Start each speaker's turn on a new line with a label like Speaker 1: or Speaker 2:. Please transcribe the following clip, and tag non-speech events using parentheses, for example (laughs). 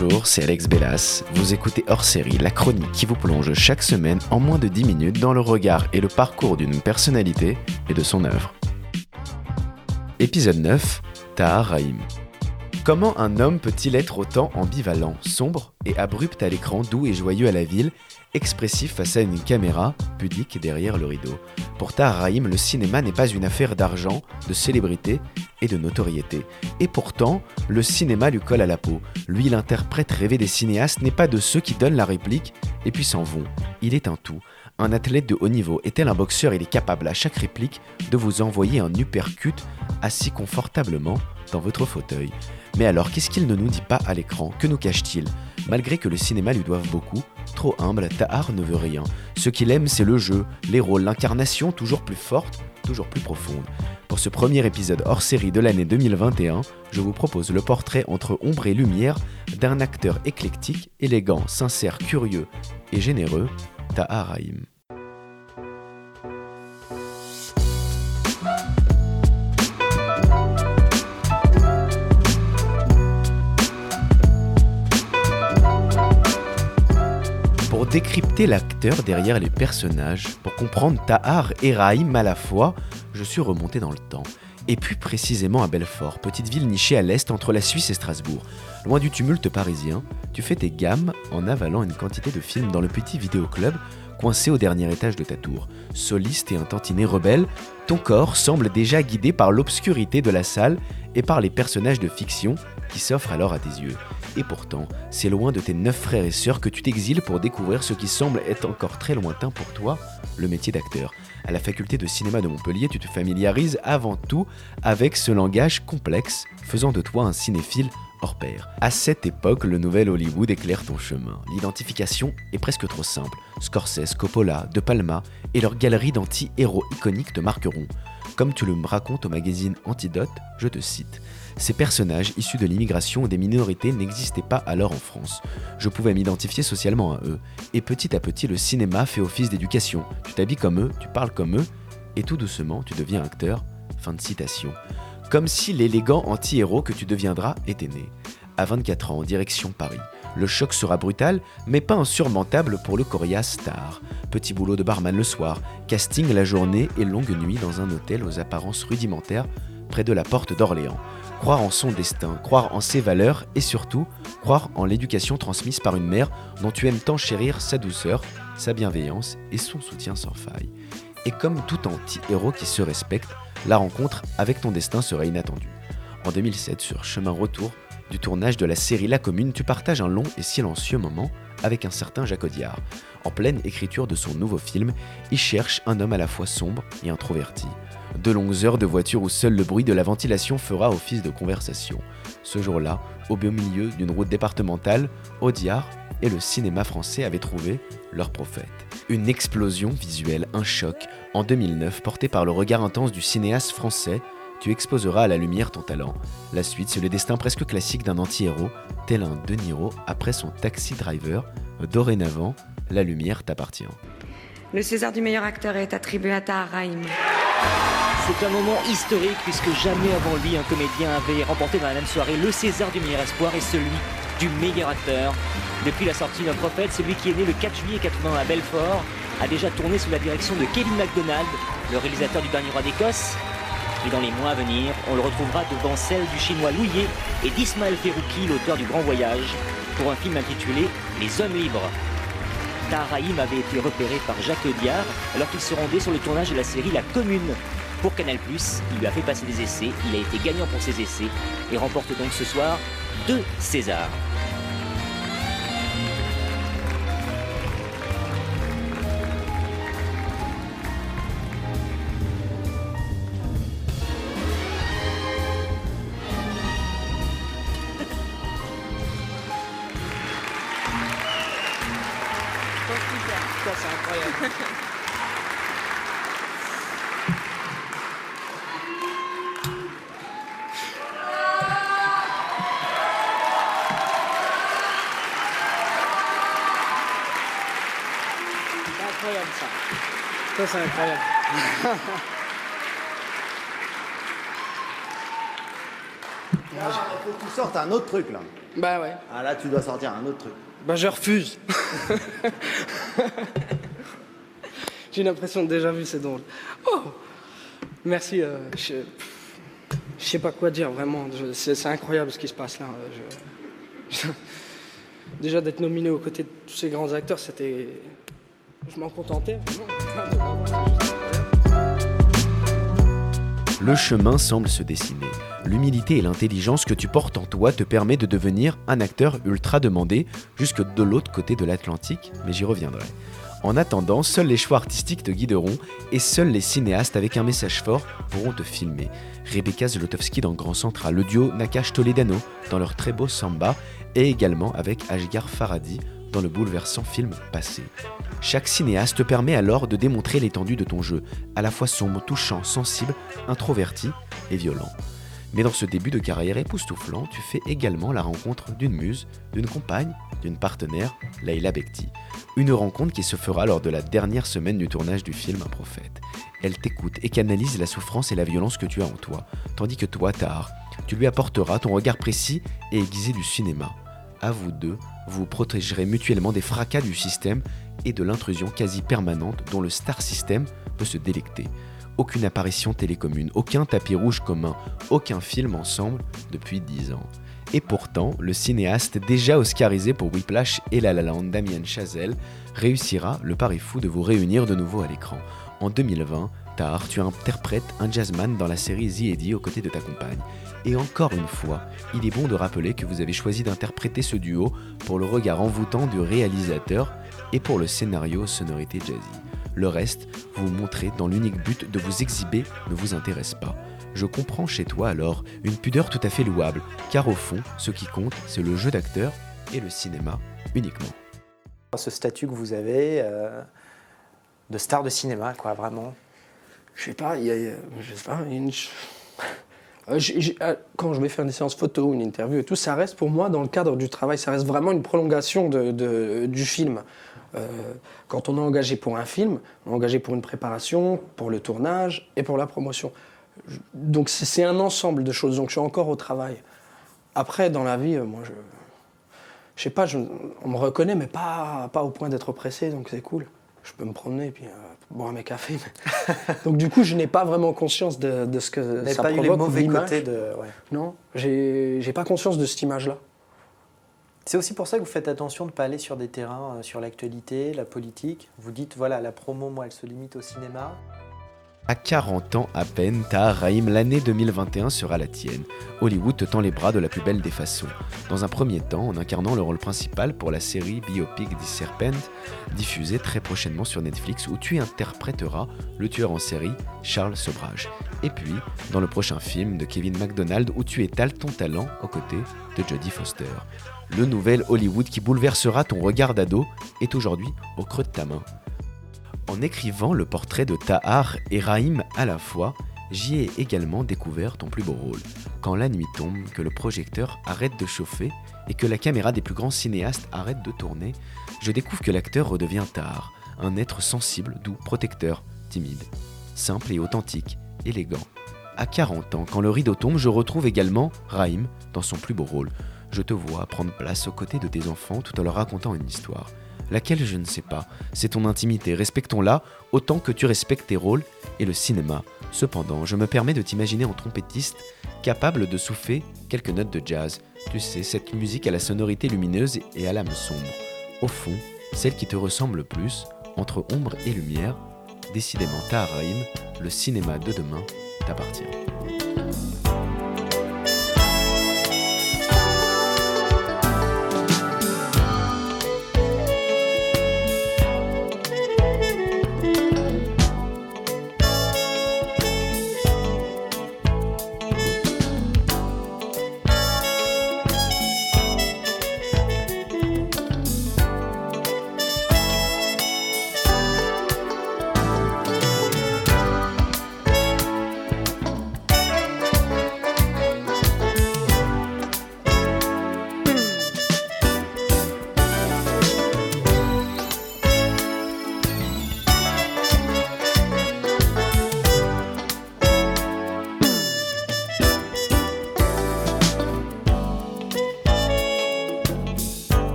Speaker 1: Bonjour, c'est Alex Bellas. Vous écoutez hors série, la chronique qui vous plonge chaque semaine en moins de 10 minutes dans le regard et le parcours d'une personnalité et de son œuvre. Épisode 9 Tahar. Comment un homme peut-il être autant ambivalent, sombre et abrupt à l'écran, doux et joyeux à la ville, expressif face à une caméra, pudique derrière le rideau? Pour Tahar Rahim, le cinéma n'est pas une affaire d'argent, de célébrité et de notoriété. Et pourtant, le cinéma lui colle à la peau. Lui, l'interprète rêvé des cinéastes, n'est pas de ceux qui donnent la réplique et puis s'en vont. Il est un tout. Un athlète de haut niveau est tel un boxeur, il est capable à chaque réplique de vous envoyer un uppercut assis confortablement dans votre fauteuil. Mais alors, qu'est-ce qu'il ne nous dit pas à l'écran? Que nous cache-t-il? Malgré que le cinéma lui doive beaucoup, trop humble, Tahar ne veut rien. Ce qu'il aime, c'est le jeu, les rôles, l'incarnation toujours plus forte, toujours plus profonde. Pour ce premier épisode hors série de l'année 2021, je vous propose le portrait entre ombre et lumière d'un acteur éclectique, élégant, sincère, curieux et généreux, Tahar Rahim. Décrypter l'acteur derrière les personnages, pour comprendre Tahar et Rahim à la fois, je suis remonté dans le temps. Et plus précisément à Belfort, petite ville nichée à l'est entre la Suisse et Strasbourg. Loin du tumulte parisien, tu fais tes gammes en avalant une quantité de films dans le petit vidéoclub coincé au dernier étage de ta tour. Soliste et un tantinet rebelle, ton corps semble déjà guidé par l'obscurité de la salle et par les personnages de fiction qui s'offrent alors à tes yeux. Et pourtant, c'est loin de tes neuf frères et sœurs que tu t'exiles pour découvrir ce qui semble être encore très lointain pour toi, le métier d'acteur. À la faculté de cinéma de Montpellier, tu te familiarises avant tout avec ce langage complexe, faisant de toi un cinéphile hors. À cette époque, le nouvel Hollywood éclaire ton chemin. L'identification est presque trop simple. Scorsese, Coppola, De Palma et leur galerie d'anti-héros iconiques te marqueront. Comme tu le racontes au magazine Antidote, je te cite. Ces personnages issus de l'immigration ou des minorités n'existaient pas alors en France. Je pouvais m'identifier socialement à eux. Et petit à petit, le cinéma fait office d'éducation. Tu t'habilles comme eux, tu parles comme eux, et tout doucement, tu deviens acteur. Fin de citation. Comme si l'élégant anti-héros que tu deviendras était né. À 24 ans, en direction Paris. Le choc sera brutal, mais pas insurmontable pour le coriace star. Petit boulot de barman le soir, casting la journée et longue nuit dans un hôtel aux apparences rudimentaires près de la porte d'Orléans. Croire en son destin, croire en ses valeurs et surtout croire en l'éducation transmise par une mère dont tu aimes tant chérir sa douceur, sa bienveillance et son soutien sans faille. Et comme tout anti-héros qui se respecte, la rencontre avec ton destin serait inattendue. En 2007, sur chemin retour du tournage de la série La Commune, tu partages un long et silencieux moment avec un certain Jacques Audiard. En pleine écriture de son nouveau film, il cherche un homme à la fois sombre et introverti. De longues heures de voiture où seul le bruit de la ventilation fera office de conversation. Ce jour-là, au beau milieu d'une route départementale, Audiard et le cinéma français avaient trouvé leur prophète. Une explosion visuelle, un choc. En 2009, porté par le regard intense du cinéaste français, tu exposeras à la lumière ton talent. La suite, c'est le destin presque classique d'un anti-héros, tel un De Niro après son Taxi Driver. Dorénavant, la lumière t'appartient.
Speaker 2: Le César du meilleur acteur est attribué à Tahar Rahim.
Speaker 3: C'est un moment historique puisque jamais avant lui un comédien avait remporté dans la même soirée le César du meilleur espoir et celui du meilleur acteur. Depuis la sortie d'un prophète, celui qui est né le 4 juillet 80 à Belfort a déjà tourné sous la direction de Kevin MacDonald, le réalisateur du Dernier Roi d'Écosse. Et dans les mois à venir, on le retrouvera devant celle du chinois Louillet et d'Ismaël Ferrouki, l'auteur du Grand Voyage, pour un film intitulé Les Hommes Libres. Taharaïm avait été repéré par Jacques Audiard alors qu'il se rendait sur le tournage de la série La Commune. Pour Canal+, il lui a fait passer des essais, il a été gagnant pour ses essais et remporte donc ce soir deux Césars. Ça, c'est incroyable. C'est incroyable ça. Ça c'est incroyable. (laughs)
Speaker 4: Il faut que tu sortes un autre truc là.
Speaker 5: Bah ouais.
Speaker 4: Ah là, tu dois sortir un autre truc.
Speaker 5: Bah je refuse. (laughs) (laughs) J'ai l'impression de déjà vu, c'est drôle. Oh Merci. euh, je... je sais pas quoi dire, vraiment. C'est incroyable ce qui se passe là. (laughs) Déjà d'être nominé aux côtés de tous ces grands acteurs, c'était. Je m'en contentais.
Speaker 1: Le chemin semble se dessiner. L'humilité et l'intelligence que tu portes en toi te permet de devenir un acteur ultra demandé jusque de l'autre côté de l'Atlantique, mais j'y reviendrai. En attendant, seuls les choix artistiques te guideront et seuls les cinéastes avec un message fort pourront te filmer. Rebecca Zlotowski dans Grand Central, le duo Nakash Toledano dans leur très beau Samba et également avec Ashgar Faradi dans le bouleversant film Passé. Chaque cinéaste te permet alors de démontrer l'étendue de ton jeu, à la fois sombre, touchant, sensible, introverti et violent. Mais dans ce début de carrière époustouflant, tu fais également la rencontre d'une muse, d'une compagne, d'une partenaire, Leila Bekti. Une rencontre qui se fera lors de la dernière semaine du tournage du film Un prophète. Elle t'écoute et canalise la souffrance et la violence que tu as en toi, tandis que toi, Tahar, tu lui apporteras ton regard précis et aiguisé du cinéma. À vous deux, vous vous protégerez mutuellement des fracas du système et de l'intrusion quasi permanente dont le star system peut se délecter. Aucune apparition télécommune, aucun tapis rouge commun, aucun film ensemble depuis 10 ans. Et pourtant, le cinéaste déjà oscarisé pour Whiplash et La La Land, Damien Chazelle, réussira le pari fou de vous réunir de nouveau à l'écran. En 2020, Tahar, tu interprètes un jazzman dans la série The Eddie aux côtés de ta compagne. Et encore une fois, il est bon de rappeler que vous avez choisi d'interpréter ce duo pour le regard envoûtant du réalisateur et pour le scénario sonorité jazzy. Le reste, vous vous montrez dans l'unique but de vous exhiber ne vous intéresse pas. Je comprends chez toi alors une pudeur tout à fait louable, car au fond, ce qui compte, c'est le jeu d'acteur et le cinéma uniquement.
Speaker 6: Ce statut que vous avez euh, de star de cinéma, quoi, vraiment.
Speaker 5: Je sais pas, il y a, je sais pas, il y a une... Euh, euh, quand je vais faire des séances photo une interview et tout, ça reste pour moi dans le cadre du travail, ça reste vraiment une prolongation du film. Euh, quand on est engagé pour un film, on est engagé pour une préparation, pour le tournage et pour la promotion. Donc c'est un ensemble de choses. Donc je suis encore au travail. Après, dans la vie, moi, je, je sais pas, on me reconnaît, mais pas, pas au point d'être pressé, donc c'est cool. Je peux me promener et puis euh, boire mes cafés. mais- (laughs) donc du coup, je n'ai pas vraiment conscience de, de ce que ça
Speaker 6: pas eu les
Speaker 5: provoque
Speaker 6: mauvais
Speaker 5: l'image.
Speaker 6: côtés de. ouais.
Speaker 5: Non, j'ai j'ai pas conscience de cette image-là.
Speaker 6: C'est aussi pour ça que vous faites attention de ne pas aller sur des terrains, euh, sur l'actualité, la politique. Vous dites, voilà, la promo, moi, elle se limite au cinéma.
Speaker 1: À 40 ans à peine, Tahar Rahim, l'année 2021 sera la tienne. Hollywood te tend les bras de la plus belle des façons. Dans un premier temps, en incarnant le rôle principal pour la série Biopic The Serpent, diffusée très prochainement sur Netflix, où tu interpréteras le tueur en série Charles Sobrage. Et puis, dans le prochain film de Kevin MacDonald, où tu étales ton talent aux côtés de Jodie Foster. Le nouvel Hollywood qui bouleversera ton regard d'ado est aujourd'hui au creux de ta main. En écrivant le portrait de Tahar et Rahim à la fois, j'y ai également découvert ton plus beau rôle. Quand la nuit tombe, que le projecteur arrête de chauffer et que la caméra des plus grands cinéastes arrête de tourner, je découvre que l'acteur redevient Tahar, un être sensible, doux, protecteur, timide, simple et authentique, élégant. À 40 ans, quand le rideau tombe, je retrouve également Rahim dans son plus beau rôle. Je te vois prendre place aux côtés de tes enfants tout en leur racontant une histoire. Laquelle je ne sais pas, c'est ton intimité, respectons-la autant que tu respectes tes rôles et le cinéma. Cependant, je me permets de t'imaginer en trompettiste, capable de souffler quelques notes de jazz. Tu sais, cette musique à la sonorité lumineuse et à l'âme sombre. Au fond, celle qui te ressemble le plus, entre ombre et lumière, décidément Tahar Rahim, le cinéma de demain t'appartient.